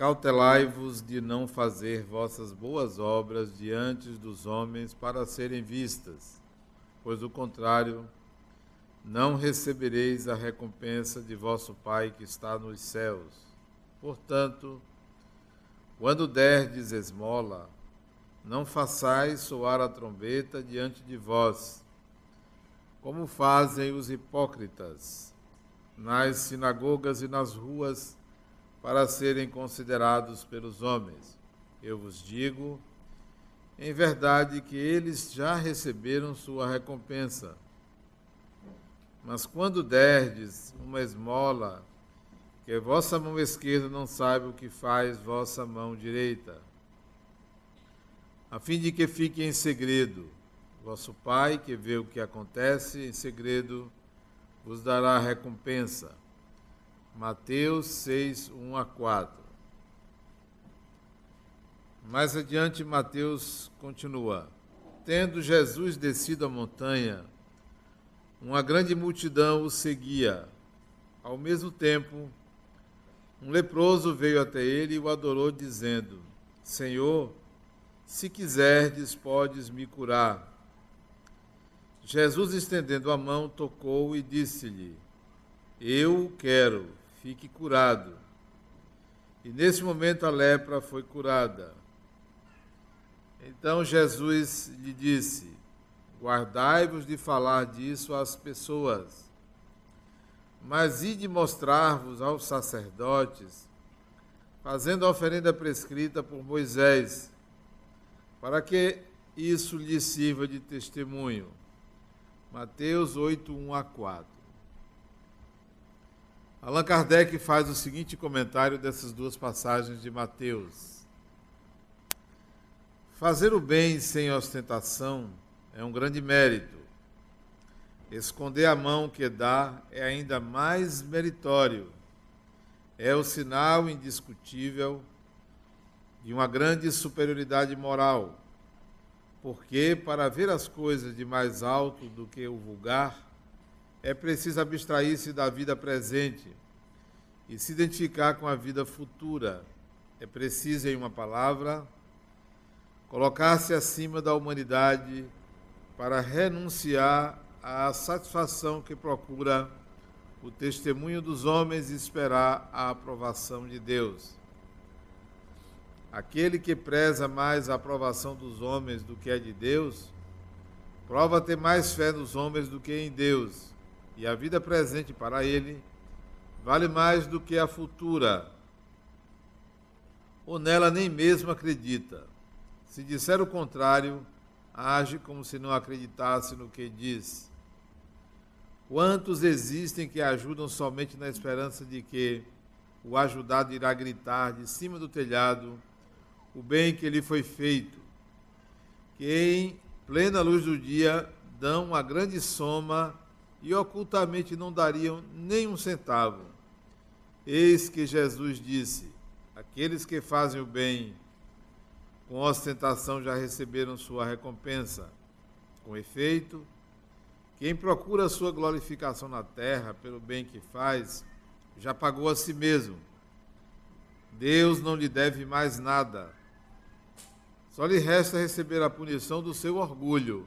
Acautelai-vos de não fazer vossas boas obras diante dos homens para serem vistas, pois do contrário, não recebereis a recompensa de vosso Pai que está nos céus. Portanto, quando derdes esmola, não façais soar a trombeta diante de vós, como fazem os hipócritas nas sinagogas e nas ruas, para serem considerados pelos homens. Eu vos digo, em verdade, que eles já receberam sua recompensa. Mas quando derdes uma esmola, que vossa mão esquerda não saiba o que faz vossa mão direita, a fim de que fique em segredo. Vosso Pai, que vê o que acontece em segredo, vos dará recompensa. Mateus 6, 1 a 4. Mais adiante, Mateus continua: Tendo Jesus descido a montanha, uma grande multidão o seguia. Ao mesmo tempo, um leproso veio até ele e o adorou, dizendo: Senhor, se quiserdes, podes me curar. Jesus, estendendo a mão, tocou e disse-lhe: Eu quero, fique curado. E nesse momento a lepra foi curada. Então Jesus lhe disse: Guardai-vos de falar disso às pessoas, mas ide mostrar-vos aos sacerdotes, fazendo a oferenda prescrita por Moisés, para que isso lhe sirva de testemunho. Mateus 8, 1 a 4. Allan Kardec faz o seguinte comentário dessas duas passagens de Mateus. Fazer o bem sem ostentação é um grande mérito. Esconder a mão que dá é ainda mais meritório. É o sinal indiscutível de uma grande superioridade moral. Porque, para ver as coisas de mais alto do que o vulgar, é preciso abstrair-se da vida presente e se identificar com a vida futura. É preciso, em uma palavra, colocar-se acima da humanidade para renunciar à satisfação que procura o testemunho dos homens e esperar a aprovação de Deus. Aquele que preza mais a aprovação dos homens do que a de Deus, prova ter mais fé nos homens do que em Deus e a vida presente para ele vale mais do que a futura, ou nela nem mesmo acredita. Se disser o contrário, age como se não acreditasse no que diz. Quantos existem que ajudam somente na esperança de que o ajudado irá gritar de cima do telhado o bem que lhe foi feito, que em plena luz do dia dão uma grande soma e ocultamente não dariam nem um centavo. Eis que Jesus disse: Aqueles que fazem o bem com ostentação já receberam sua recompensa. Com efeito, quem procura sua glorificação na terra pelo bem que faz, já pagou a si mesmo. Deus não lhe deve mais nada. Só lhe resta receber a punição do seu orgulho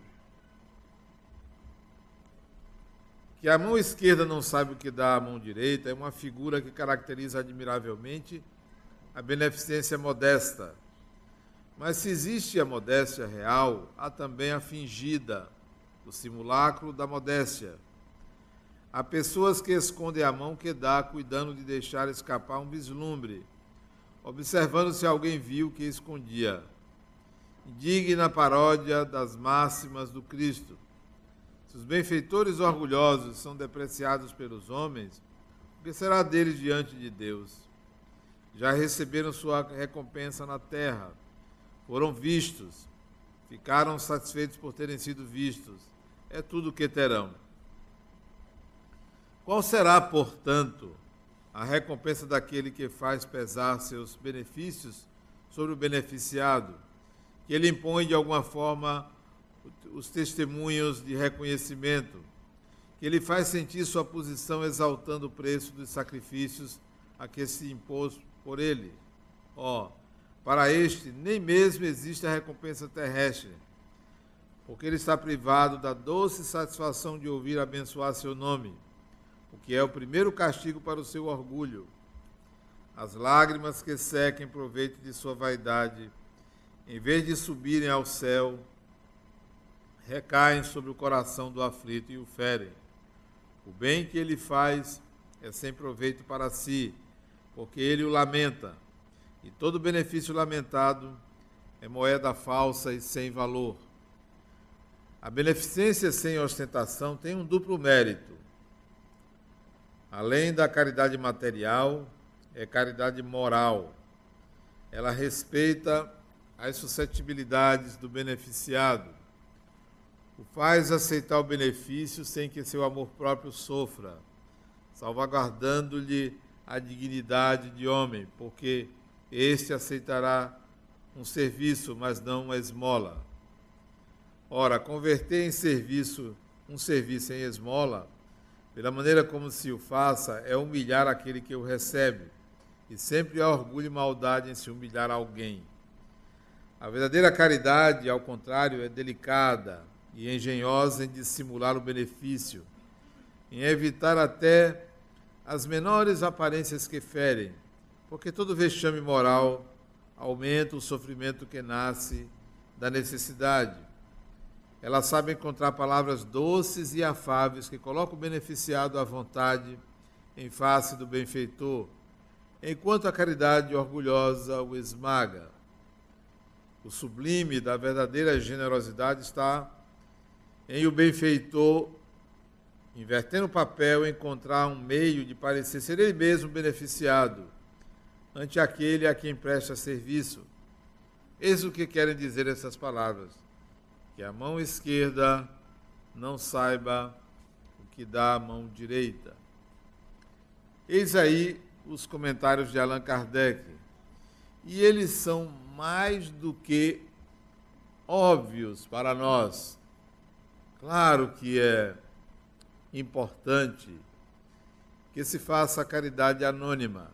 Que a mão esquerda não sabe o que dá à mão direita é uma figura que caracteriza admiravelmente a beneficência modesta. Mas se existe a modéstia real, há também a fingida, o simulacro da modéstia. Há pessoas que escondem a mão que dá, cuidando de deixar escapar um vislumbre, observando se alguém viu que escondia. Indigna paródia das máximas do Cristo. Se os benfeitores orgulhosos são depreciados pelos homens, o que será deles diante de Deus? Já receberam sua recompensa na terra, foram vistos, ficaram satisfeitos por terem sido vistos. É tudo o que terão. Qual será, portanto, a recompensa daquele que faz pesar seus benefícios sobre o beneficiado, que ele impõe de alguma forma os testemunhos de reconhecimento, que ele faz sentir sua posição exaltando o preço dos sacrifícios a que se impôs por ele. Ó, para este nem mesmo existe a recompensa terrestre, porque ele está privado da doce satisfação de ouvir abençoar seu nome, o que é o primeiro castigo para o seu orgulho. As lágrimas que sequem proveito de sua vaidade, em vez de subirem ao céu, recaem sobre o coração do aflito e o ferem. O bem que ele faz é sem proveito para si, porque ele o lamenta, e todo benefício lamentado é moeda falsa e sem valor. A beneficência sem ostentação tem um duplo mérito. Além da caridade material, é caridade moral. Ela respeita as suscetibilidades do beneficiado, o faz aceitar o benefício sem que seu amor próprio sofra, salvaguardando-lhe a dignidade de homem, porque este aceitará um serviço, mas não uma esmola. Ora, converter em serviço um serviço em esmola, pela maneira como se o faça, é humilhar aquele que o recebe, e sempre há orgulho e maldade em se humilhar alguém. A verdadeira caridade, ao contrário, é delicada e engenhosa em dissimular o benefício, em evitar até as menores aparências que ferem, porque todo vexame moral aumenta o sofrimento que nasce da necessidade. Ela sabe encontrar palavras doces e afáveis que colocam o beneficiado à vontade em face do benfeitor, enquanto a caridade orgulhosa o esmaga. O sublime da verdadeira generosidade está em o benfeitor, invertendo o papel, encontrar um meio de parecer ser ele mesmo beneficiado ante aquele a quem presta serviço. Eis o que querem dizer essas palavras: que a mão esquerda não saiba o que dá a mão direita. Eis aí os comentários de Allan Kardec. E eles são mais do que óbvios para nós. Claro que é importante que se faça a caridade anônima.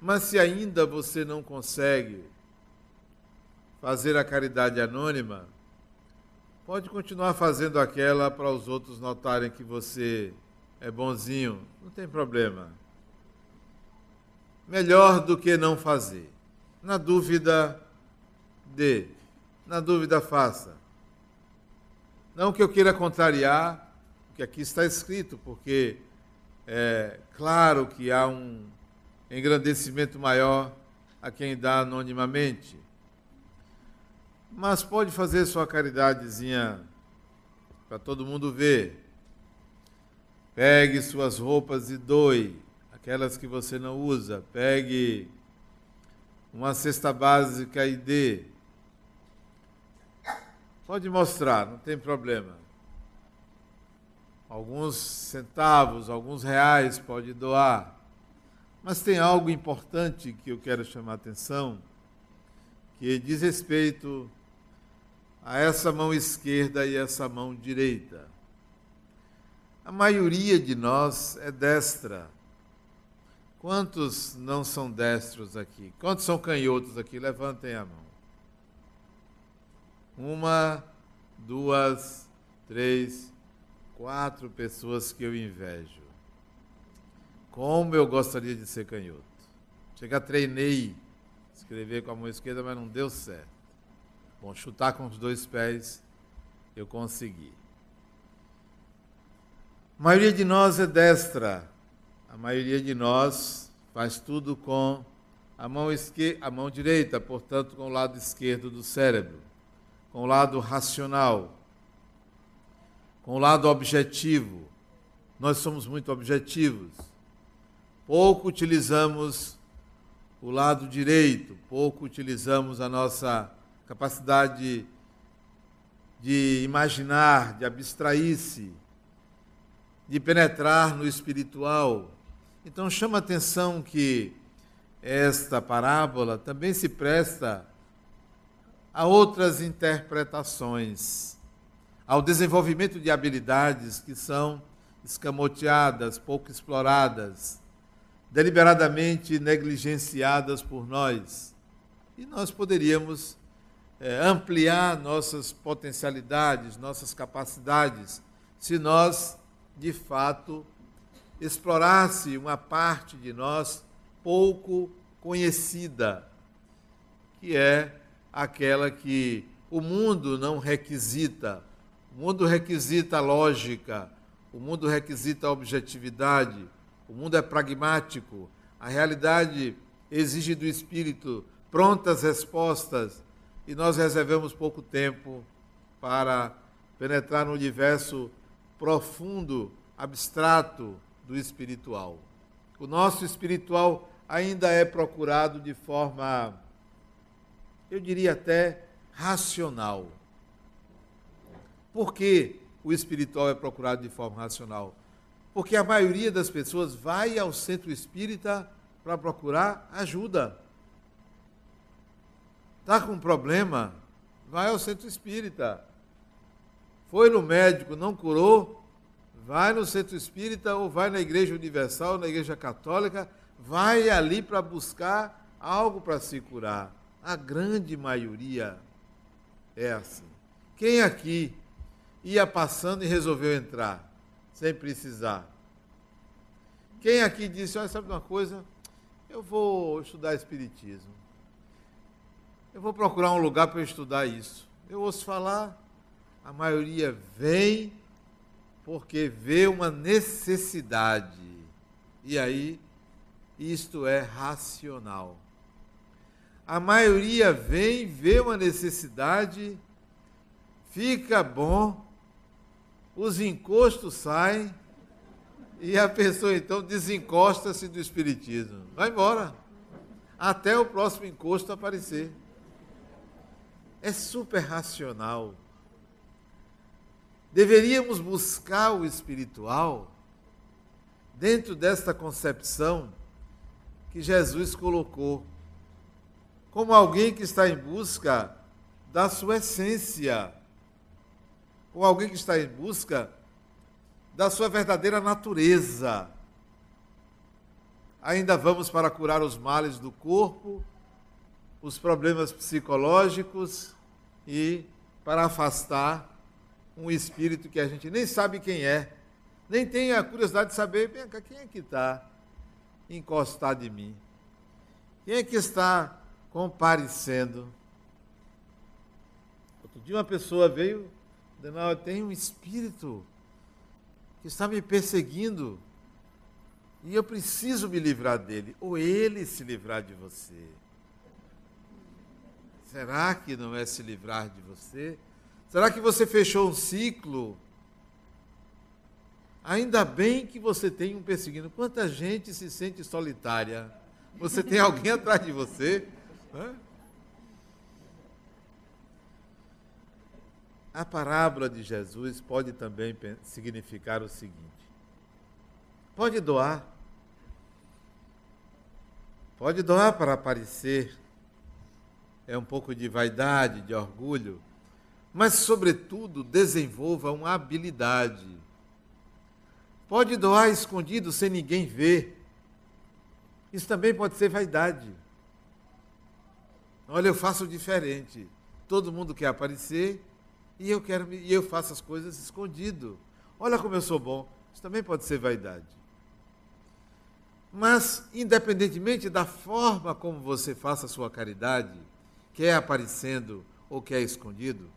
Mas se ainda você não consegue fazer a caridade anônima, pode continuar fazendo aquela para os outros notarem que você é bonzinho, não tem problema. Melhor do que não fazer. Na dúvida, dê. Na dúvida, faça. Não que eu queira contrariar o que aqui está escrito, porque é claro que há um engrandecimento maior a quem dá anonimamente. Mas pode fazer sua caridadezinha para todo mundo ver. Pegue suas roupas e doe, aquelas que você não usa. Pegue uma cesta básica e dê. Pode mostrar, não tem problema. Alguns centavos, alguns reais pode doar. Mas tem algo importante que eu quero chamar a atenção, que diz respeito a essa mão esquerda e essa mão direita. A maioria de nós é destra. Quantos não são destros aqui? Quantos são canhotos aqui? Levantem a mão. Uma, duas, três, quatro pessoas que eu invejo. Como eu gostaria de ser canhoto. Chega, treinei escrever com a mão esquerda, mas não deu certo. Bom, chutar com os dois pés eu consegui. A maioria de nós é destra. A maioria de nós faz tudo com a mão, esquer a mão direita, portanto, com o lado esquerdo do cérebro, com o lado racional, com o lado objetivo. Nós somos muito objetivos pouco utilizamos o lado direito, pouco utilizamos a nossa capacidade de imaginar, de abstrair-se, de penetrar no espiritual. Então chama atenção que esta parábola também se presta a outras interpretações, ao desenvolvimento de habilidades que são escamoteadas, pouco exploradas deliberadamente negligenciadas por nós. E nós poderíamos é, ampliar nossas potencialidades, nossas capacidades, se nós, de fato, explorasse uma parte de nós pouco conhecida, que é aquela que o mundo não requisita. O mundo requisita lógica, o mundo requisita objetividade, o mundo é pragmático, a realidade exige do espírito prontas respostas e nós reservamos pouco tempo para penetrar no universo profundo, abstrato do espiritual. O nosso espiritual ainda é procurado de forma, eu diria até, racional. Por que o espiritual é procurado de forma racional? Porque a maioria das pessoas vai ao centro espírita para procurar ajuda. Está com um problema? Vai ao centro espírita. Foi no médico, não curou? Vai no centro espírita ou vai na igreja universal, na igreja católica, vai ali para buscar algo para se curar. A grande maioria é assim. Quem aqui ia passando e resolveu entrar? sem precisar. Quem aqui disse, olha, sabe uma coisa? Eu vou estudar Espiritismo. Eu vou procurar um lugar para estudar isso. Eu ouço falar, a maioria vem porque vê uma necessidade. E aí, isto é racional. A maioria vem, vê uma necessidade, fica bom, os encostos saem e a pessoa então desencosta-se do espiritismo. Vai embora. Até o próximo encosto aparecer. É super racional. Deveríamos buscar o espiritual dentro desta concepção que Jesus colocou, como alguém que está em busca da sua essência ou alguém que está em busca da sua verdadeira natureza. Ainda vamos para curar os males do corpo, os problemas psicológicos e para afastar um espírito que a gente nem sabe quem é, nem tem a curiosidade de saber, quem é que está encostado em mim? Quem é que está comparecendo? Outro dia uma pessoa veio Adenal, tem um espírito que está me perseguindo e eu preciso me livrar dele, ou ele se livrar de você. Será que não é se livrar de você? Será que você fechou um ciclo? Ainda bem que você tem um perseguindo. Quanta gente se sente solitária? Você tem alguém atrás de você? A parábola de Jesus pode também significar o seguinte: pode doar, pode doar para aparecer, é um pouco de vaidade, de orgulho, mas, sobretudo, desenvolva uma habilidade. Pode doar escondido sem ninguém ver. Isso também pode ser vaidade. Olha, eu faço diferente. Todo mundo quer aparecer, e eu quero e eu faço as coisas escondido. Olha como eu sou bom. Isso também pode ser vaidade. Mas, independentemente da forma como você faça a sua caridade, quer aparecendo ou quer escondido,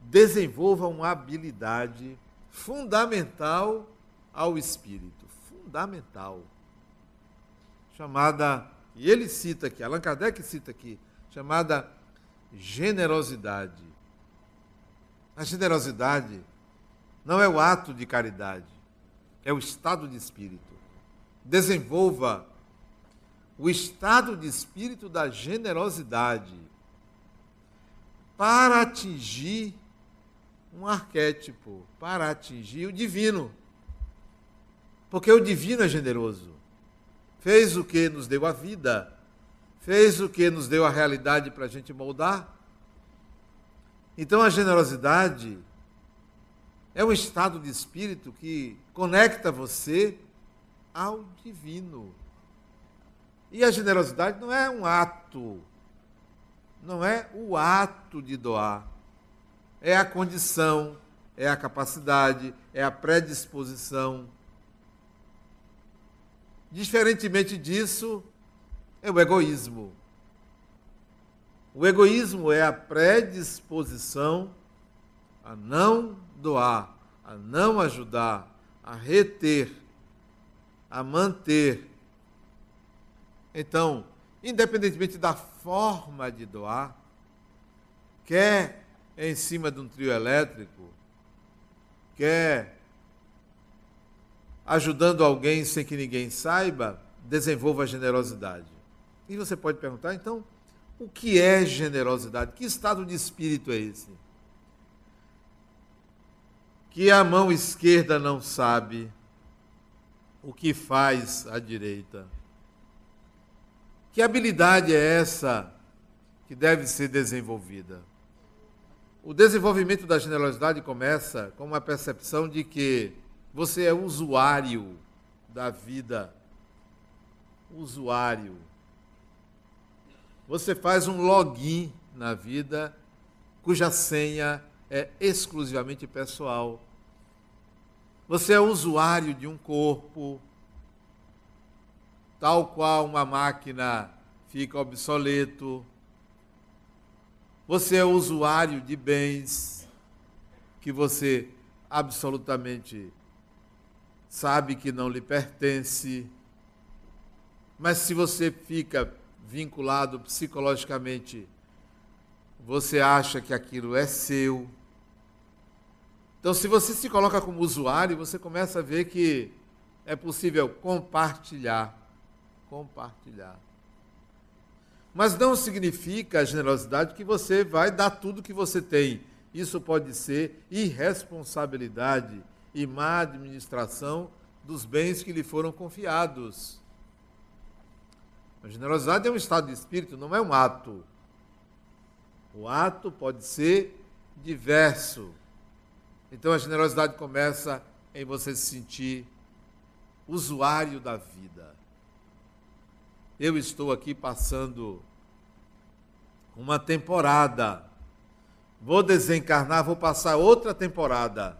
desenvolva uma habilidade fundamental ao espírito, fundamental, chamada, e ele cita aqui, Allan Kardec cita aqui, chamada generosidade. A generosidade não é o ato de caridade, é o estado de espírito. Desenvolva o estado de espírito da generosidade para atingir um arquétipo, para atingir o divino. Porque o divino é generoso. Fez o que nos deu a vida, fez o que nos deu a realidade para a gente moldar então a generosidade é um estado de espírito que conecta você ao divino. E a generosidade não é um ato, não é o ato de doar, é a condição, é a capacidade, é a predisposição. Diferentemente disso, é o egoísmo. O egoísmo é a predisposição a não doar, a não ajudar, a reter, a manter. Então, independentemente da forma de doar, quer em cima de um trio elétrico, quer ajudando alguém sem que ninguém saiba, desenvolva a generosidade. E você pode perguntar, então, o que é generosidade? Que estado de espírito é esse? Que a mão esquerda não sabe o que faz a direita. Que habilidade é essa que deve ser desenvolvida? O desenvolvimento da generosidade começa com uma percepção de que você é usuário da vida. Usuário. Você faz um login na vida cuja senha é exclusivamente pessoal. Você é usuário de um corpo, tal qual uma máquina fica obsoleto. Você é usuário de bens que você absolutamente sabe que não lhe pertence. Mas se você fica vinculado psicologicamente, você acha que aquilo é seu. Então, se você se coloca como usuário, você começa a ver que é possível compartilhar. Compartilhar. Mas não significa a generosidade que você vai dar tudo que você tem. Isso pode ser irresponsabilidade e má administração dos bens que lhe foram confiados. A generosidade é um estado de espírito, não é um ato. O ato pode ser diverso. Então a generosidade começa em você se sentir usuário da vida. Eu estou aqui passando uma temporada. Vou desencarnar, vou passar outra temporada.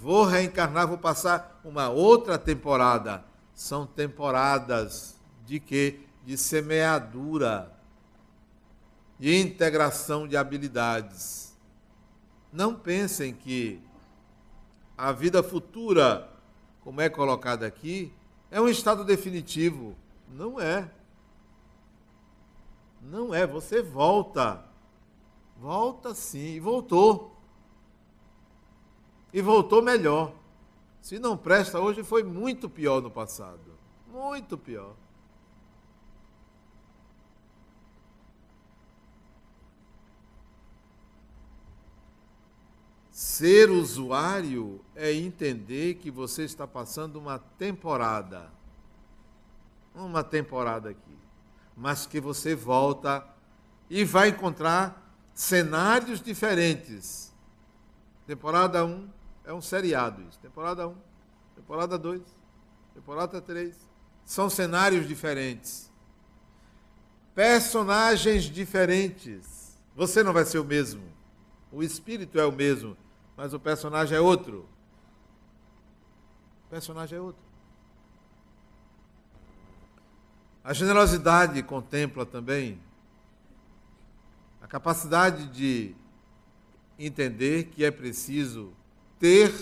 Vou reencarnar, vou passar uma outra temporada. São temporadas de quê? De semeadura, de integração de habilidades. Não pensem que a vida futura, como é colocada aqui, é um estado definitivo. Não é. Não é. Você volta. Volta sim. E voltou. E voltou melhor. Se não presta hoje, foi muito pior no passado. Muito pior. Ser usuário é entender que você está passando uma temporada. Uma temporada aqui. Mas que você volta e vai encontrar cenários diferentes. Temporada 1 é um seriado isso. Temporada 1, temporada 2, temporada 3. São cenários diferentes. Personagens diferentes. Você não vai ser o mesmo. O espírito é o mesmo mas o personagem é outro. O personagem é outro. A generosidade contempla também a capacidade de entender que é preciso ter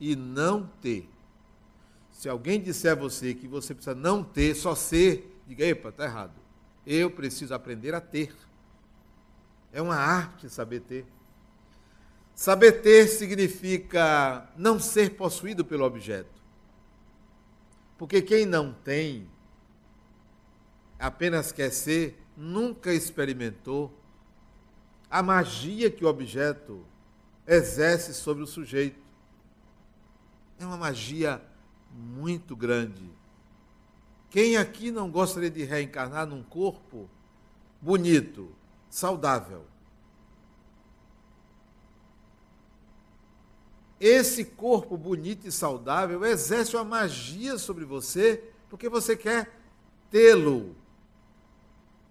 e não ter. Se alguém disser a você que você precisa não ter, só ser, diga, epa, está errado. Eu preciso aprender a ter. É uma arte saber ter. Saber ter significa não ser possuído pelo objeto. Porque quem não tem, apenas quer ser, nunca experimentou a magia que o objeto exerce sobre o sujeito. É uma magia muito grande. Quem aqui não gostaria de reencarnar num corpo bonito, saudável? Esse corpo bonito e saudável exerce uma magia sobre você, porque você quer tê-lo,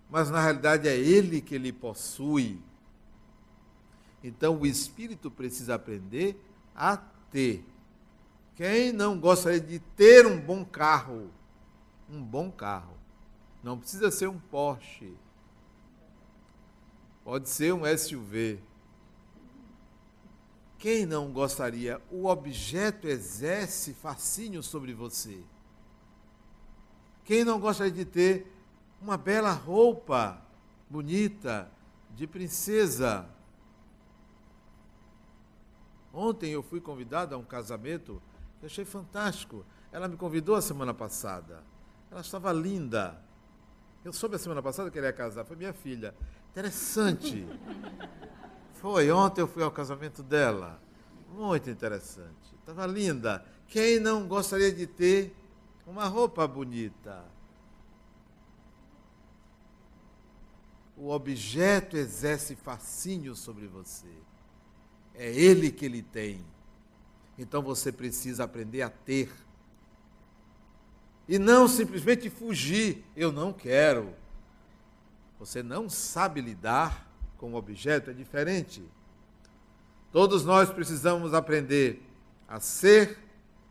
mas na realidade é ele que ele possui. Então o espírito precisa aprender a ter. Quem não gostaria de ter um bom carro? Um bom carro. Não precisa ser um Porsche. Pode ser um SUV. Quem não gostaria? O objeto exerce fascínio sobre você. Quem não gostaria de ter uma bela roupa bonita de princesa? Ontem eu fui convidado a um casamento que achei fantástico. Ela me convidou a semana passada. Ela estava linda. Eu soube a semana passada que ele ia casar, foi minha filha. Interessante. Foi, ontem eu fui ao casamento dela. Muito interessante. Estava linda. Quem não gostaria de ter uma roupa bonita? O objeto exerce fascínio sobre você. É ele que ele tem. Então você precisa aprender a ter. E não simplesmente fugir. Eu não quero. Você não sabe lidar com o objeto, é diferente. Todos nós precisamos aprender a ser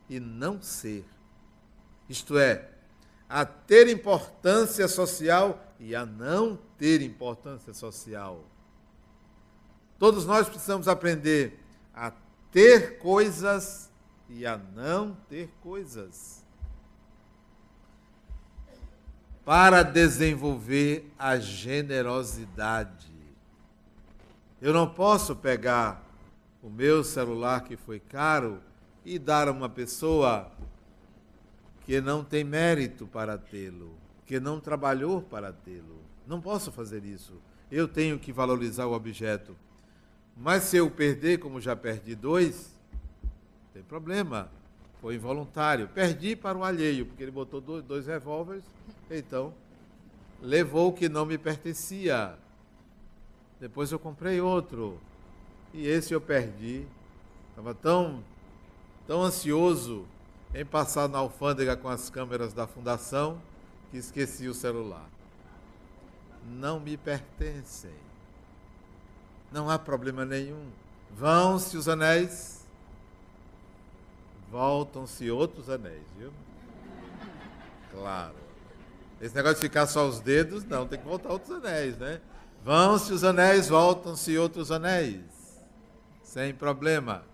e não ser. Isto é, a ter importância social e a não ter importância social. Todos nós precisamos aprender a ter coisas e a não ter coisas. Para desenvolver a generosidade. Eu não posso pegar o meu celular que foi caro e dar a uma pessoa que não tem mérito para tê-lo, que não trabalhou para tê-lo. Não posso fazer isso. Eu tenho que valorizar o objeto. Mas se eu perder, como já perdi dois, tem problema. Foi involuntário. Perdi para o alheio, porque ele botou dois, dois revólveres, então levou o que não me pertencia. Depois eu comprei outro. E esse eu perdi. Estava tão, tão ansioso em passar na alfândega com as câmeras da fundação que esqueci o celular. Não me pertencem não há problema nenhum. Vão-se os anéis, voltam-se outros anéis, viu? Claro. Esse negócio de ficar só os dedos, não, tem que voltar outros anéis, né? Vão-se os anéis, voltam-se outros anéis. Sem problema.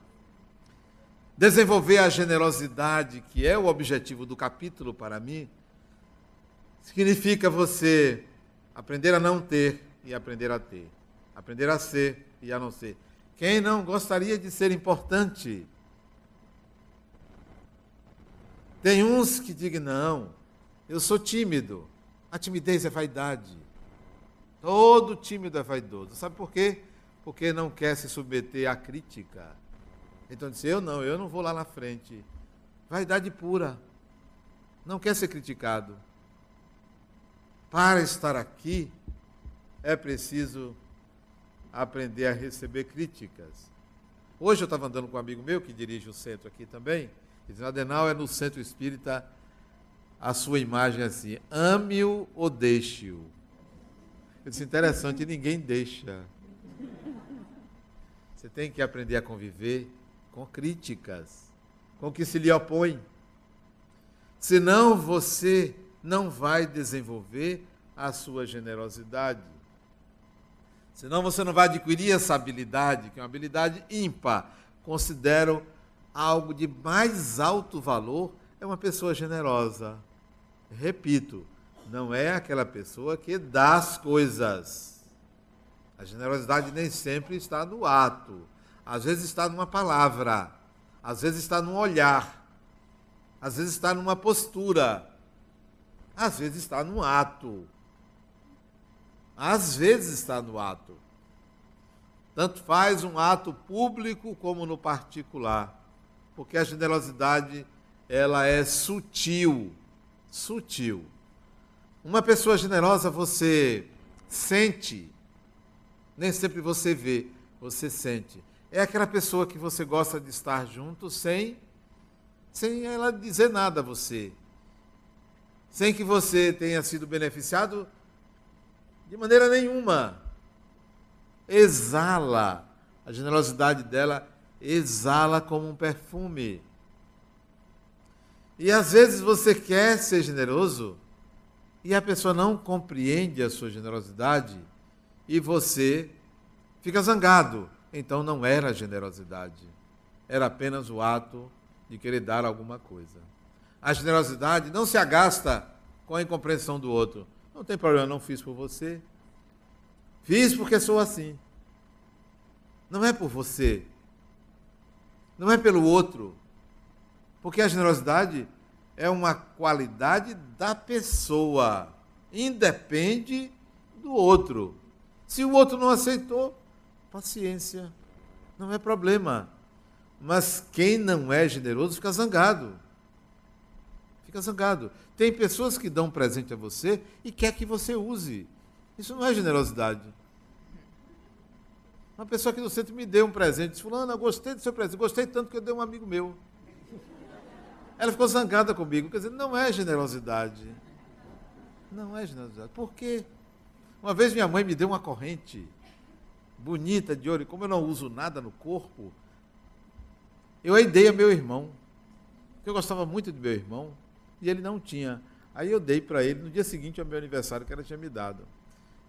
Desenvolver a generosidade, que é o objetivo do capítulo para mim, significa você aprender a não ter e aprender a ter aprender a ser e a não ser. Quem não gostaria de ser importante? Tem uns que digam, não, eu sou tímido. A timidez é vaidade. Todo tímido é vaidoso. Sabe por quê? Porque não quer se submeter à crítica. Então disse, eu não, eu não vou lá na frente. Vaidade pura. Não quer ser criticado. Para estar aqui, é preciso aprender a receber críticas. Hoje eu estava andando com um amigo meu que dirige o centro aqui também, dizendo, Adenal é no centro espírita a sua imagem assim, ame-o ou deixe-o. Eu disse, interessante, ninguém deixa. Você tem que aprender a conviver com críticas, com o que se lhe opõe. Senão você não vai desenvolver a sua generosidade. Senão você não vai adquirir essa habilidade, que é uma habilidade ímpar. Considero algo de mais alto valor é uma pessoa generosa. Repito, não é aquela pessoa que dá as coisas. A generosidade nem sempre está no ato. Às vezes está numa palavra, às vezes está num olhar, às vezes está numa postura, às vezes está num ato às vezes está no ato. Tanto faz um ato público como no particular, porque a generosidade ela é sutil, sutil. Uma pessoa generosa você sente, nem sempre você vê, você sente. É aquela pessoa que você gosta de estar junto sem sem ela dizer nada a você. sem que você tenha sido beneficiado de maneira nenhuma. Exala. A generosidade dela exala como um perfume. E às vezes você quer ser generoso e a pessoa não compreende a sua generosidade e você fica zangado. Então não era generosidade, era apenas o ato de querer dar alguma coisa. A generosidade não se agasta com a incompreensão do outro. Não tem problema, não fiz por você. Fiz porque sou assim. Não é por você. Não é pelo outro. Porque a generosidade é uma qualidade da pessoa, independe do outro. Se o outro não aceitou, paciência, não é problema. Mas quem não é generoso fica zangado. Fica zangado. Tem pessoas que dão um presente a você e quer que você use. Isso não é generosidade. Uma pessoa aqui no centro me deu um presente, disse, fulano, eu gostei do seu presente, gostei tanto que eu dei um amigo meu. Ela ficou zangada comigo. Quer dizer, não é generosidade. Não é generosidade. Por quê? Uma vez minha mãe me deu uma corrente bonita de ouro, e como eu não uso nada no corpo, eu a dei a meu irmão. Porque eu gostava muito de meu irmão e ele não tinha. Aí eu dei para ele no dia seguinte ao meu aniversário que ela tinha me dado.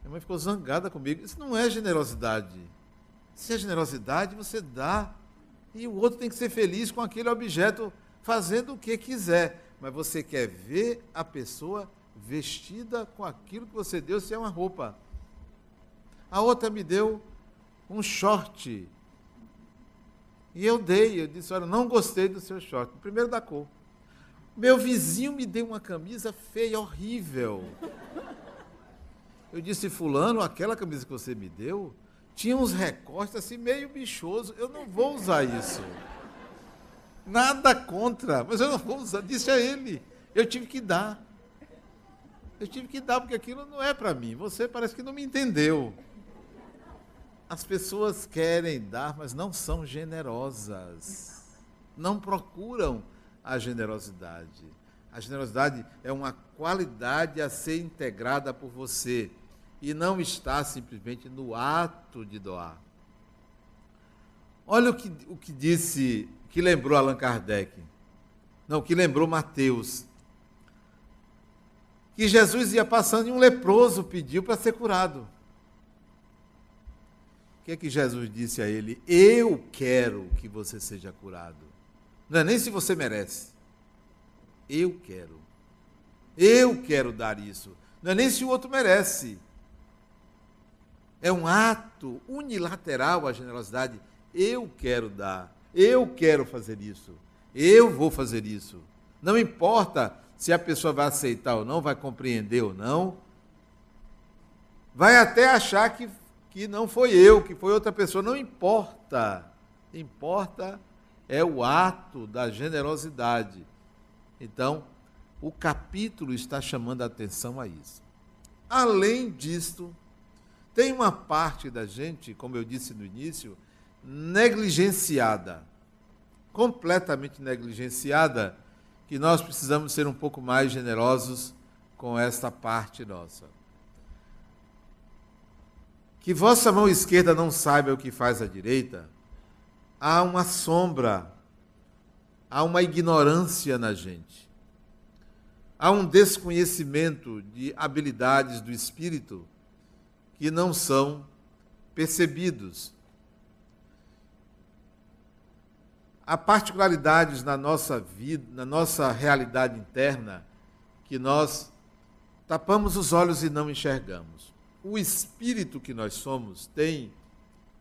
Minha mãe ficou zangada comigo. Isso não é generosidade. Se é generosidade, você dá. E o outro tem que ser feliz com aquele objeto fazendo o que quiser, mas você quer ver a pessoa vestida com aquilo que você deu, se é uma roupa. A outra me deu um short. E eu dei, eu disse, olha, não gostei do seu short. Primeiro da cor. Meu vizinho me deu uma camisa feia, horrível. Eu disse, fulano, aquela camisa que você me deu tinha uns recortes assim meio bichoso. Eu não vou usar isso. Nada contra, mas eu não vou usar. Disse a ele. Eu tive que dar. Eu tive que dar, porque aquilo não é para mim. Você parece que não me entendeu. As pessoas querem dar, mas não são generosas. Não procuram a generosidade. A generosidade é uma qualidade a ser integrada por você e não está simplesmente no ato de doar. Olha o que, o que disse que lembrou Allan Kardec. Não, que lembrou Mateus. Que Jesus ia passando e um leproso pediu para ser curado. O que é que Jesus disse a ele? Eu quero que você seja curado. Não é nem se você merece. Eu quero. Eu quero dar isso. Não é nem se o outro merece. É um ato unilateral a generosidade. Eu quero dar. Eu quero fazer isso. Eu vou fazer isso. Não importa se a pessoa vai aceitar ou não, vai compreender ou não. Vai até achar que, que não foi eu, que foi outra pessoa. Não importa. Importa é o ato da generosidade. Então, o capítulo está chamando a atenção a isso. Além disto, tem uma parte da gente, como eu disse no início, negligenciada, completamente negligenciada, que nós precisamos ser um pouco mais generosos com esta parte nossa. Que vossa mão esquerda não saiba o que faz a direita, há uma sombra, há uma ignorância na gente. Há um desconhecimento de habilidades do espírito que não são percebidos. Há particularidades na nossa vida, na nossa realidade interna, que nós tapamos os olhos e não enxergamos. O espírito que nós somos tem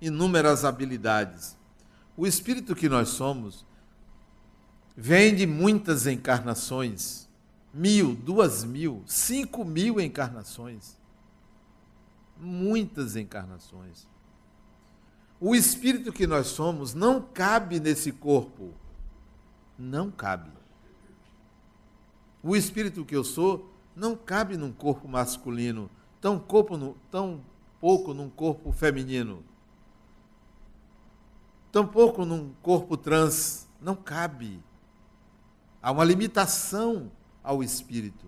inúmeras habilidades. O espírito que nós somos vem de muitas encarnações mil, duas mil, cinco mil encarnações. Muitas encarnações. O espírito que nós somos não cabe nesse corpo. Não cabe. O espírito que eu sou não cabe num corpo masculino, tão, corpo no, tão pouco num corpo feminino. Tão pouco num corpo trans. Não cabe. Há uma limitação ao espírito.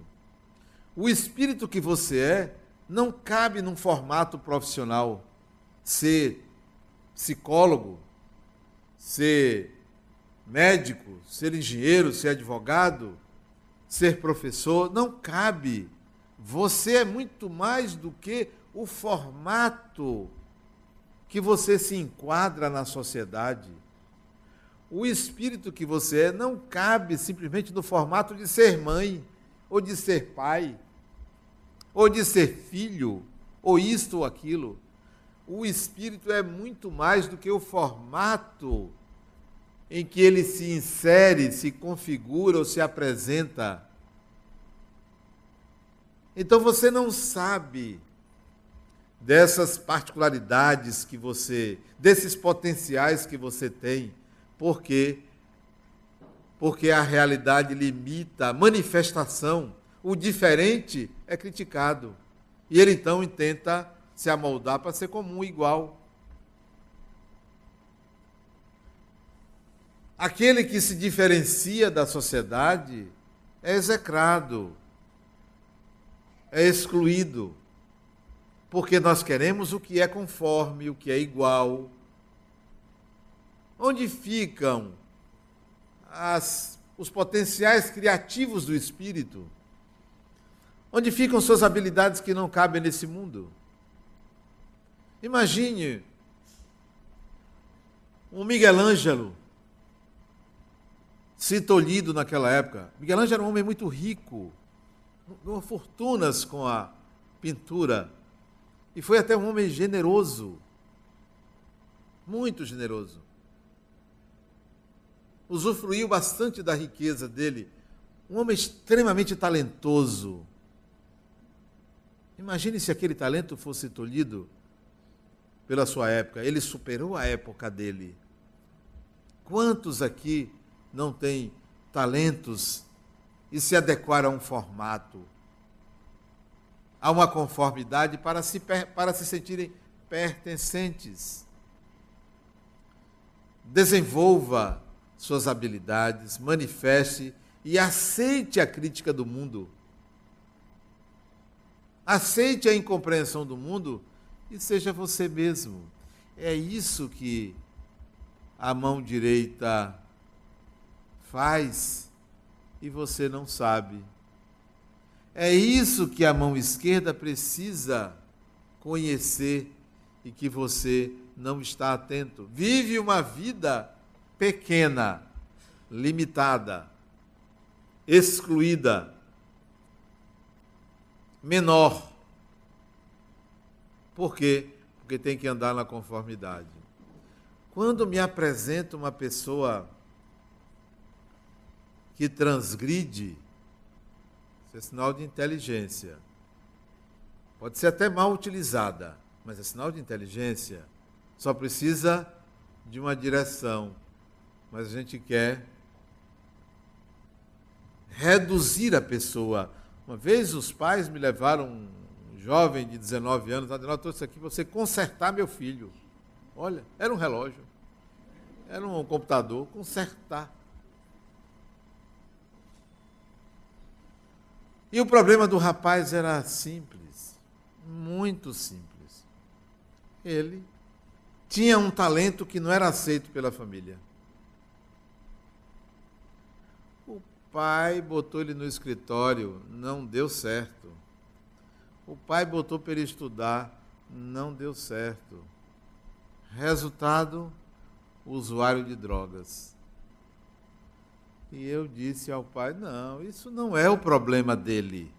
O espírito que você é não cabe num formato profissional. Ser psicólogo, ser médico, ser engenheiro, ser advogado, ser professor, não cabe. Você é muito mais do que o formato que você se enquadra na sociedade. O espírito que você é não cabe simplesmente no formato de ser mãe, ou de ser pai, ou de ser filho, ou isto ou aquilo. O espírito é muito mais do que o formato em que ele se insere, se configura ou se apresenta. Então você não sabe dessas particularidades que você, desses potenciais que você tem, porque porque a realidade limita a manifestação, o diferente é criticado. E ele então tenta se amoldar para ser comum, igual. Aquele que se diferencia da sociedade é execrado, é excluído porque nós queremos o que é conforme, o que é igual. Onde ficam as, os potenciais criativos do espírito? Onde ficam suas habilidades que não cabem nesse mundo? Imagine um Miguel Ângelo, se tolhido naquela época. Miguel Ângelo era um homem muito rico, ganhou fortunas com a pintura e foi até um homem generoso, muito generoso. Usufruiu bastante da riqueza dele. Um homem extremamente talentoso. Imagine se aquele talento fosse tolhido pela sua época. Ele superou a época dele. Quantos aqui não têm talentos e se adequaram a um formato? a uma conformidade para se, para se sentirem pertencentes. Desenvolva suas habilidades, manifeste e aceite a crítica do mundo. Aceite a incompreensão do mundo e seja você mesmo. É isso que a mão direita faz e você não sabe. É isso que a mão esquerda precisa conhecer e que você não está atento. Vive uma vida pequena, limitada, excluída, menor. Por quê? Porque tem que andar na conformidade. Quando me apresenta uma pessoa que transgride isso é sinal de inteligência. Pode ser até mal utilizada, mas é sinal de inteligência. Só precisa de uma direção. Mas a gente quer reduzir a pessoa. Uma vez os pais me levaram jovem de 19 anos, eu trouxe aqui para você consertar meu filho. Olha, era um relógio, era um computador, consertar. E o problema do rapaz era simples, muito simples. Ele tinha um talento que não era aceito pela família. O pai botou ele no escritório, não deu certo. O pai botou para ele estudar, não deu certo. Resultado: usuário de drogas. E eu disse ao pai: não, isso não é o problema dele.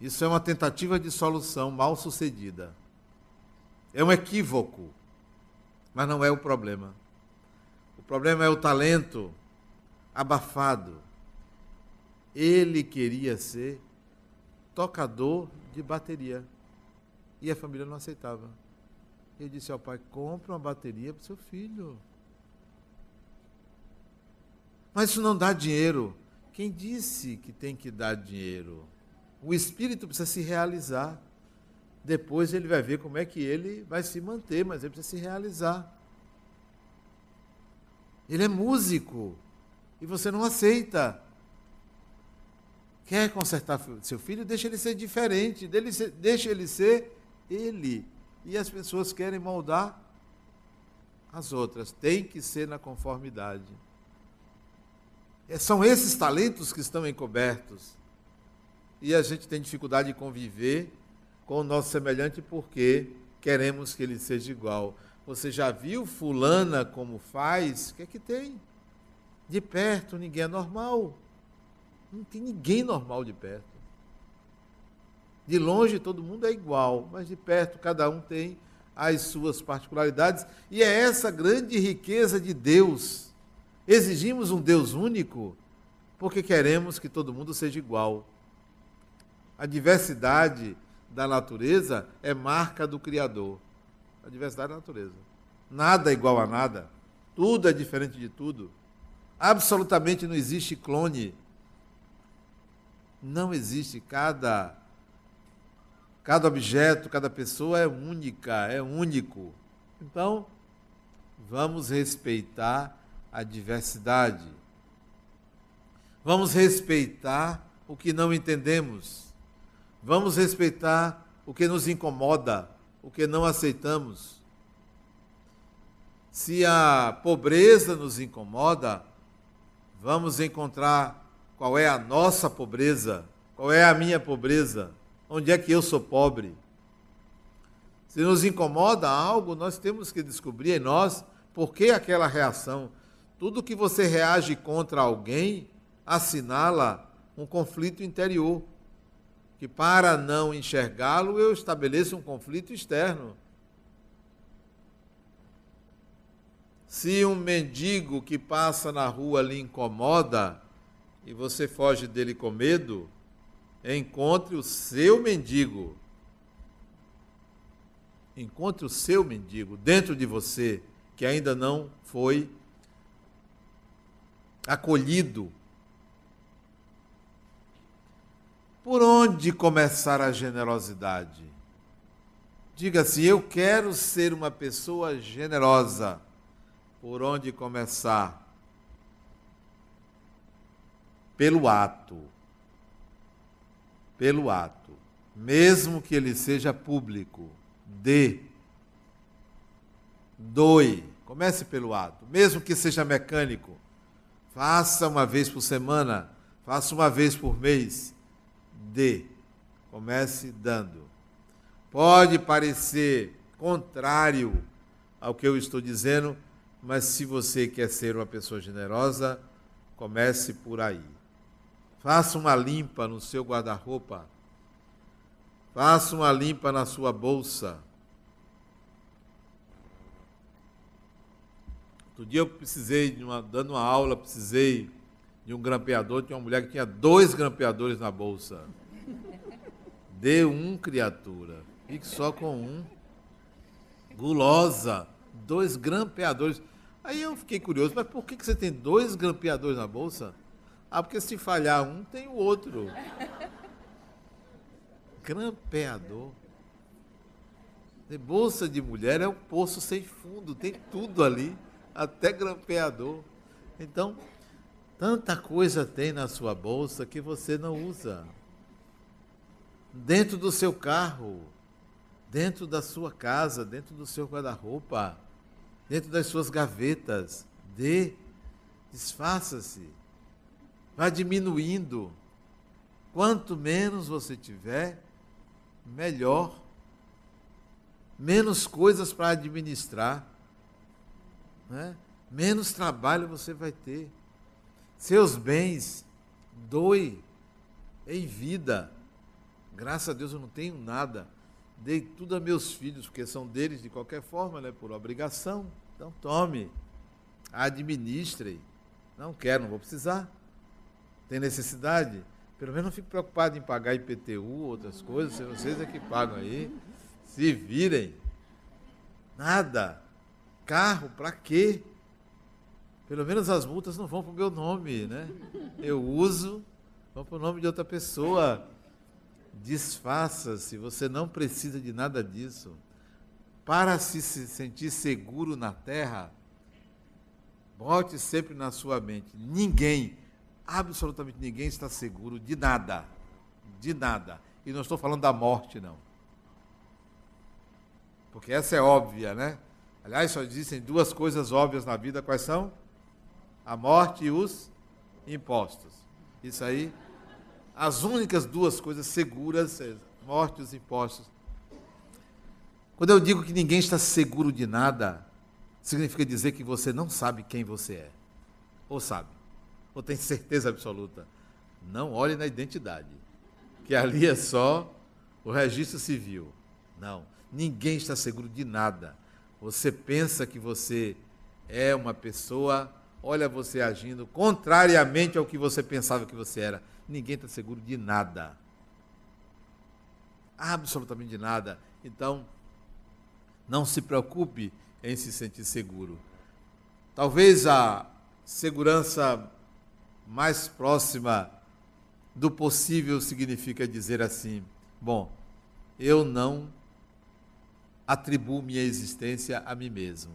Isso é uma tentativa de solução mal sucedida. É um equívoco, mas não é o problema. O problema é o talento abafado. Ele queria ser tocador de bateria e a família não aceitava. Eu disse ao pai: compre uma bateria para o seu filho. Mas isso não dá dinheiro. Quem disse que tem que dar dinheiro? O espírito precisa se realizar. Depois ele vai ver como é que ele vai se manter, mas ele precisa se realizar. Ele é músico e você não aceita. Quer consertar seu filho? Deixa ele ser diferente, deixa ele ser ele. E as pessoas querem moldar as outras. Tem que ser na conformidade. É, são esses talentos que estão encobertos. E a gente tem dificuldade de conviver com o nosso semelhante porque queremos que ele seja igual. Você já viu fulana como faz? O que é que tem? De perto ninguém é normal. Não tem ninguém normal de perto. De longe todo mundo é igual, mas de perto cada um tem as suas particularidades. E é essa grande riqueza de Deus. Exigimos um Deus único porque queremos que todo mundo seja igual. A diversidade da natureza é marca do Criador. A diversidade da natureza. Nada é igual a nada. Tudo é diferente de tudo. Absolutamente não existe clone. Não existe. Cada, cada objeto, cada pessoa é única, é único. Então, vamos respeitar a diversidade. Vamos respeitar o que não entendemos. Vamos respeitar o que nos incomoda, o que não aceitamos. Se a pobreza nos incomoda, vamos encontrar qual é a nossa pobreza, qual é a minha pobreza, onde é que eu sou pobre. Se nos incomoda algo, nós temos que descobrir em nós por que aquela reação. Tudo que você reage contra alguém assinala um conflito interior, que para não enxergá-lo eu estabeleço um conflito externo. Se um mendigo que passa na rua lhe incomoda e você foge dele com medo, encontre o seu mendigo. Encontre o seu mendigo dentro de você que ainda não foi acolhido. Por onde começar a generosidade? Diga assim: eu quero ser uma pessoa generosa por onde começar? Pelo ato. Pelo ato. Mesmo que ele seja público. Dê. Doe. Comece pelo ato. Mesmo que seja mecânico. Faça uma vez por semana. Faça uma vez por mês. Dê. Comece dando. Pode parecer contrário ao que eu estou dizendo, mas se você quer ser uma pessoa generosa, comece por aí. Faça uma limpa no seu guarda-roupa. Faça uma limpa na sua bolsa. Outro dia eu precisei, de uma, dando uma aula, precisei de um grampeador. Tinha uma mulher que tinha dois grampeadores na bolsa. Dê um, criatura. Fique só com um. Gulosa. Dois grampeadores. Aí eu fiquei curioso, mas por que você tem dois grampeadores na bolsa? Ah, porque se falhar um, tem o outro. Grampeador. Bolsa de mulher é um poço sem fundo, tem tudo ali, até grampeador. Então, tanta coisa tem na sua bolsa que você não usa. Dentro do seu carro, dentro da sua casa, dentro do seu guarda-roupa dentro das suas gavetas. Dê, desfaça-se, vá diminuindo. Quanto menos você tiver, melhor. Menos coisas para administrar, né? menos trabalho você vai ter. Seus bens, doe em vida. Graças a Deus eu não tenho nada dei tudo a meus filhos, porque são deles de qualquer forma, né, por obrigação. Então tome, administre. Não quero, não vou precisar. Tem necessidade? Pelo menos não fico preocupado em pagar IPTU, outras coisas, vocês é que pagam aí. Se virem. Nada. Carro, para quê? Pelo menos as multas não vão para o meu nome, né? Eu uso, vão para o nome de outra pessoa. Desfaça-se, você não precisa de nada disso. Para se sentir seguro na terra, bote sempre na sua mente: ninguém Absolutamente ninguém está seguro de nada. De nada. E não estou falando da morte, não. Porque essa é óbvia, né? Aliás, só existem duas coisas óbvias na vida, quais são? A morte e os impostos. Isso aí, as únicas duas coisas seguras, é morte e os impostos. Quando eu digo que ninguém está seguro de nada, significa dizer que você não sabe quem você é. Ou sabe? Ou tem certeza absoluta? Não olhe na identidade, que ali é só o registro civil. Não, ninguém está seguro de nada. Você pensa que você é uma pessoa, olha você agindo contrariamente ao que você pensava que você era. Ninguém está seguro de nada. Absolutamente de nada. Então, não se preocupe em se sentir seguro. Talvez a segurança mais próxima do possível significa dizer assim: bom, eu não atribuo minha existência a mim mesmo.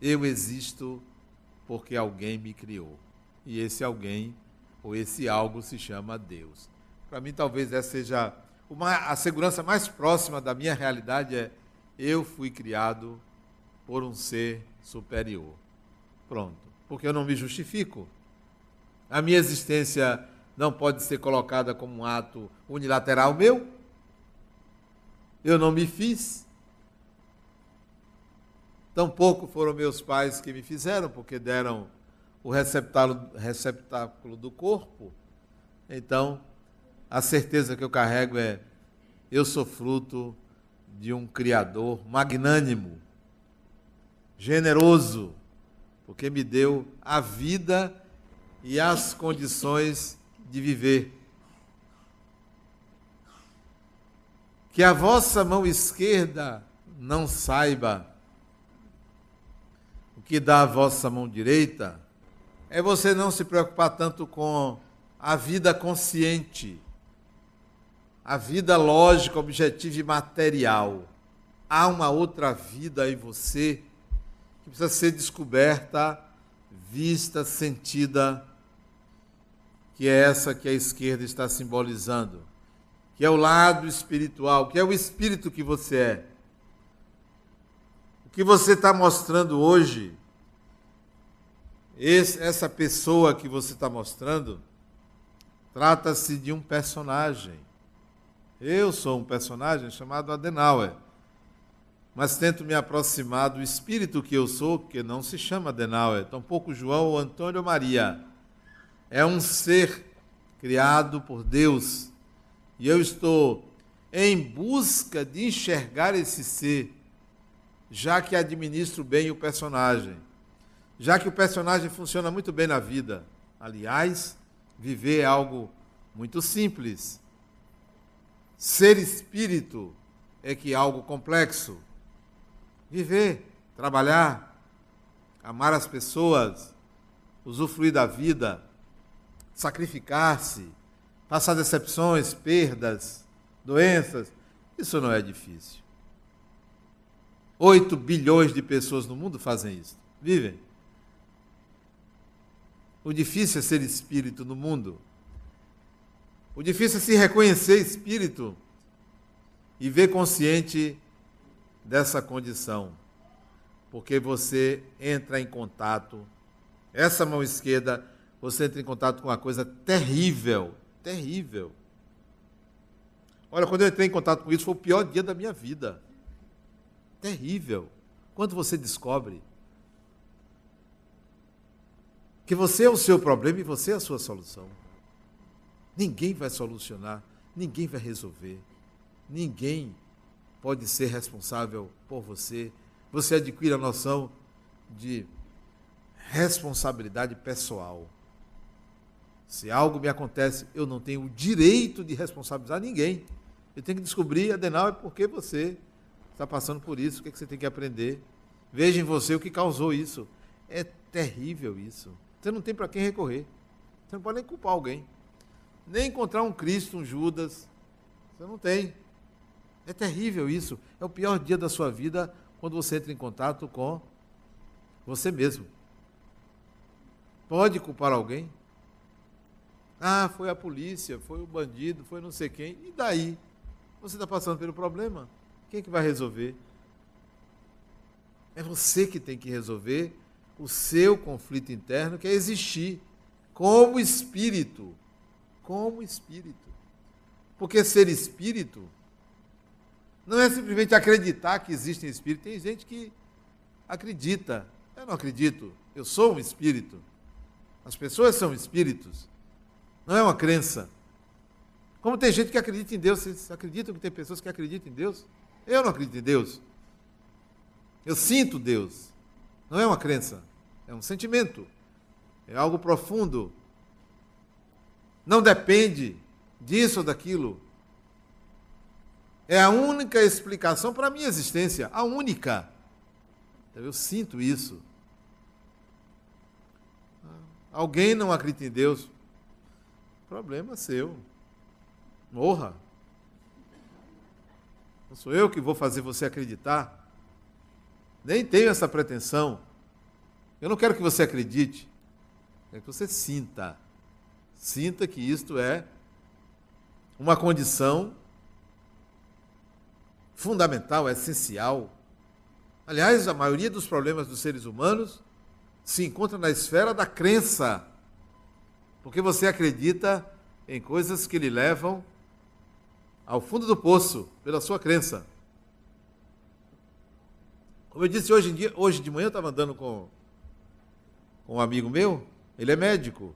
Eu existo porque alguém me criou. E esse alguém, ou esse algo, se chama Deus. Para mim, talvez essa seja uma, a segurança mais próxima da minha realidade é eu fui criado por um ser superior. Pronto. Porque eu não me justifico. A minha existência não pode ser colocada como um ato unilateral meu. Eu não me fiz. Tampouco foram meus pais que me fizeram, porque deram o receptáculo, do corpo. Então, a certeza que eu carrego é: eu sou fruto de um Criador magnânimo, generoso, porque me deu a vida e as condições de viver. Que a vossa mão esquerda não saiba o que dá a vossa mão direita, é você não se preocupar tanto com a vida consciente a vida lógica, objetiva e material. Há uma outra vida em você que precisa ser descoberta, vista, sentida, que é essa que a esquerda está simbolizando, que é o lado espiritual, que é o espírito que você é. O que você está mostrando hoje, esse, essa pessoa que você está mostrando, trata-se de um personagem eu sou um personagem chamado Adenauer, mas tento me aproximar do espírito que eu sou, que não se chama Adenauer, tampouco João ou Antônio ou Maria. É um ser criado por Deus. E eu estou em busca de enxergar esse ser, já que administro bem o personagem, já que o personagem funciona muito bem na vida. Aliás, viver é algo muito simples. Ser espírito é que é algo complexo. Viver, trabalhar, amar as pessoas, usufruir da vida, sacrificar-se, passar decepções, perdas, doenças, isso não é difícil. Oito bilhões de pessoas no mundo fazem isso, vivem. O difícil é ser espírito no mundo. O difícil é se reconhecer espírito e ver consciente dessa condição. Porque você entra em contato, essa mão esquerda, você entra em contato com uma coisa terrível, terrível. Olha, quando eu entrei em contato com isso, foi o pior dia da minha vida. Terrível. Quando você descobre que você é o seu problema e você é a sua solução. Ninguém vai solucionar, ninguém vai resolver, ninguém pode ser responsável por você. Você adquire a noção de responsabilidade pessoal. Se algo me acontece, eu não tenho o direito de responsabilizar ninguém. Eu tenho que descobrir, Adenal, é porque você está passando por isso, o que, é que você tem que aprender. Veja em você o que causou isso. É terrível isso. Você não tem para quem recorrer. Você não pode nem culpar alguém nem encontrar um Cristo, um Judas. Você não tem. É terrível isso. É o pior dia da sua vida quando você entra em contato com você mesmo. Pode culpar alguém? Ah, foi a polícia, foi o bandido, foi não sei quem. E daí? Você está passando pelo problema. Quem é que vai resolver? É você que tem que resolver o seu conflito interno, que é existir como espírito. Como espírito. Porque ser espírito não é simplesmente acreditar que existe espírito. Tem gente que acredita. Eu não acredito. Eu sou um espírito. As pessoas são espíritos. Não é uma crença. Como tem gente que acredita em Deus. Vocês acreditam que tem pessoas que acreditam em Deus? Eu não acredito em Deus. Eu sinto Deus. Não é uma crença. É um sentimento. É algo profundo. Não depende disso ou daquilo. É a única explicação para a minha existência. A única. Eu sinto isso. Alguém não acredita em Deus? Problema seu. Morra. Não sou eu que vou fazer você acreditar. Nem tenho essa pretensão. Eu não quero que você acredite. Quero que você sinta. Sinta que isto é uma condição fundamental, essencial. Aliás, a maioria dos problemas dos seres humanos se encontra na esfera da crença. Porque você acredita em coisas que lhe levam ao fundo do poço pela sua crença. Como eu disse hoje, dia, hoje de manhã, eu estava andando com, com um amigo meu, ele é médico.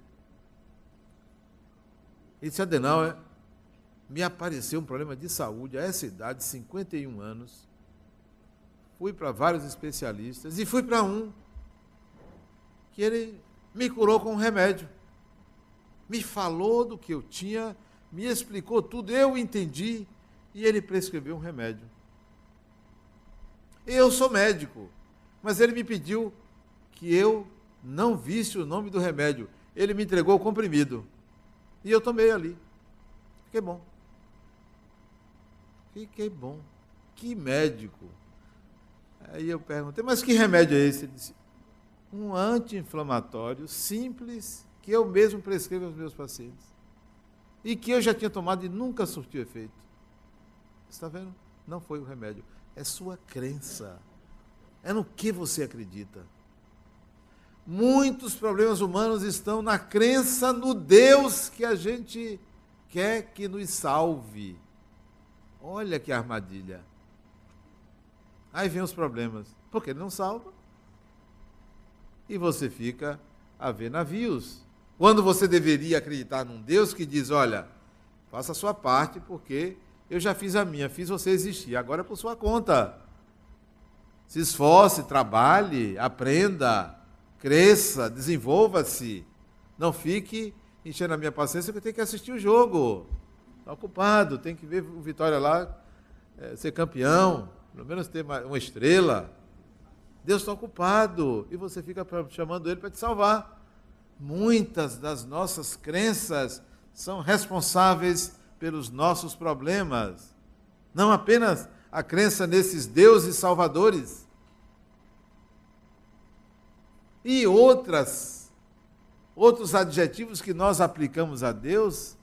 Ele disse, Adenauer, me apareceu um problema de saúde a essa idade, 51 anos. Fui para vários especialistas e fui para um que ele me curou com um remédio. Me falou do que eu tinha me explicou tudo, eu entendi e ele prescreveu um remédio. Eu sou médico, mas ele me pediu que eu não visse o nome do remédio. Ele me entregou o comprimido. E eu tomei ali. Fiquei bom. Fiquei bom. Que médico. Aí eu perguntei, mas que remédio é esse? Ele disse, um anti-inflamatório simples que eu mesmo prescrevo aos meus pacientes e que eu já tinha tomado e nunca surtiu efeito. Está vendo? Não foi o remédio. É sua crença. É no que você acredita. Muitos problemas humanos estão na crença no Deus que a gente quer que nos salve. Olha que armadilha. Aí vem os problemas. Porque ele não salva. E você fica a ver navios quando você deveria acreditar num Deus que diz: olha, faça a sua parte, porque eu já fiz a minha, fiz você existir, agora é por sua conta. Se esforce, trabalhe, aprenda, cresça, desenvolva-se. Não fique enchendo a minha paciência porque tem que assistir o jogo. Está ocupado, tem que ver o Vitória lá é, ser campeão, pelo menos ter uma estrela. Deus está ocupado e você fica chamando ele para te salvar. Muitas das nossas crenças são responsáveis pelos nossos problemas. Não apenas a crença nesses deuses salvadores. E outras outros adjetivos que nós aplicamos a Deus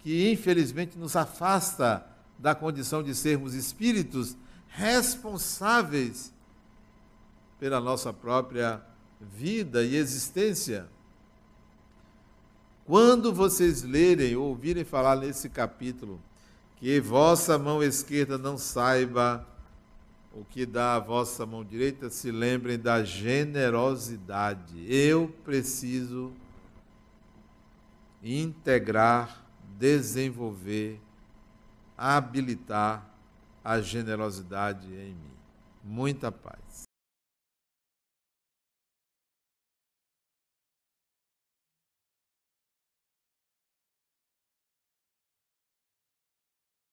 que infelizmente nos afasta da condição de sermos espíritos responsáveis pela nossa própria vida e existência. Quando vocês lerem ou ouvirem falar nesse capítulo, que vossa mão esquerda não saiba o que dá a vossa mão direita, se lembrem da generosidade. Eu preciso integrar, desenvolver, habilitar a generosidade em mim. Muita paz.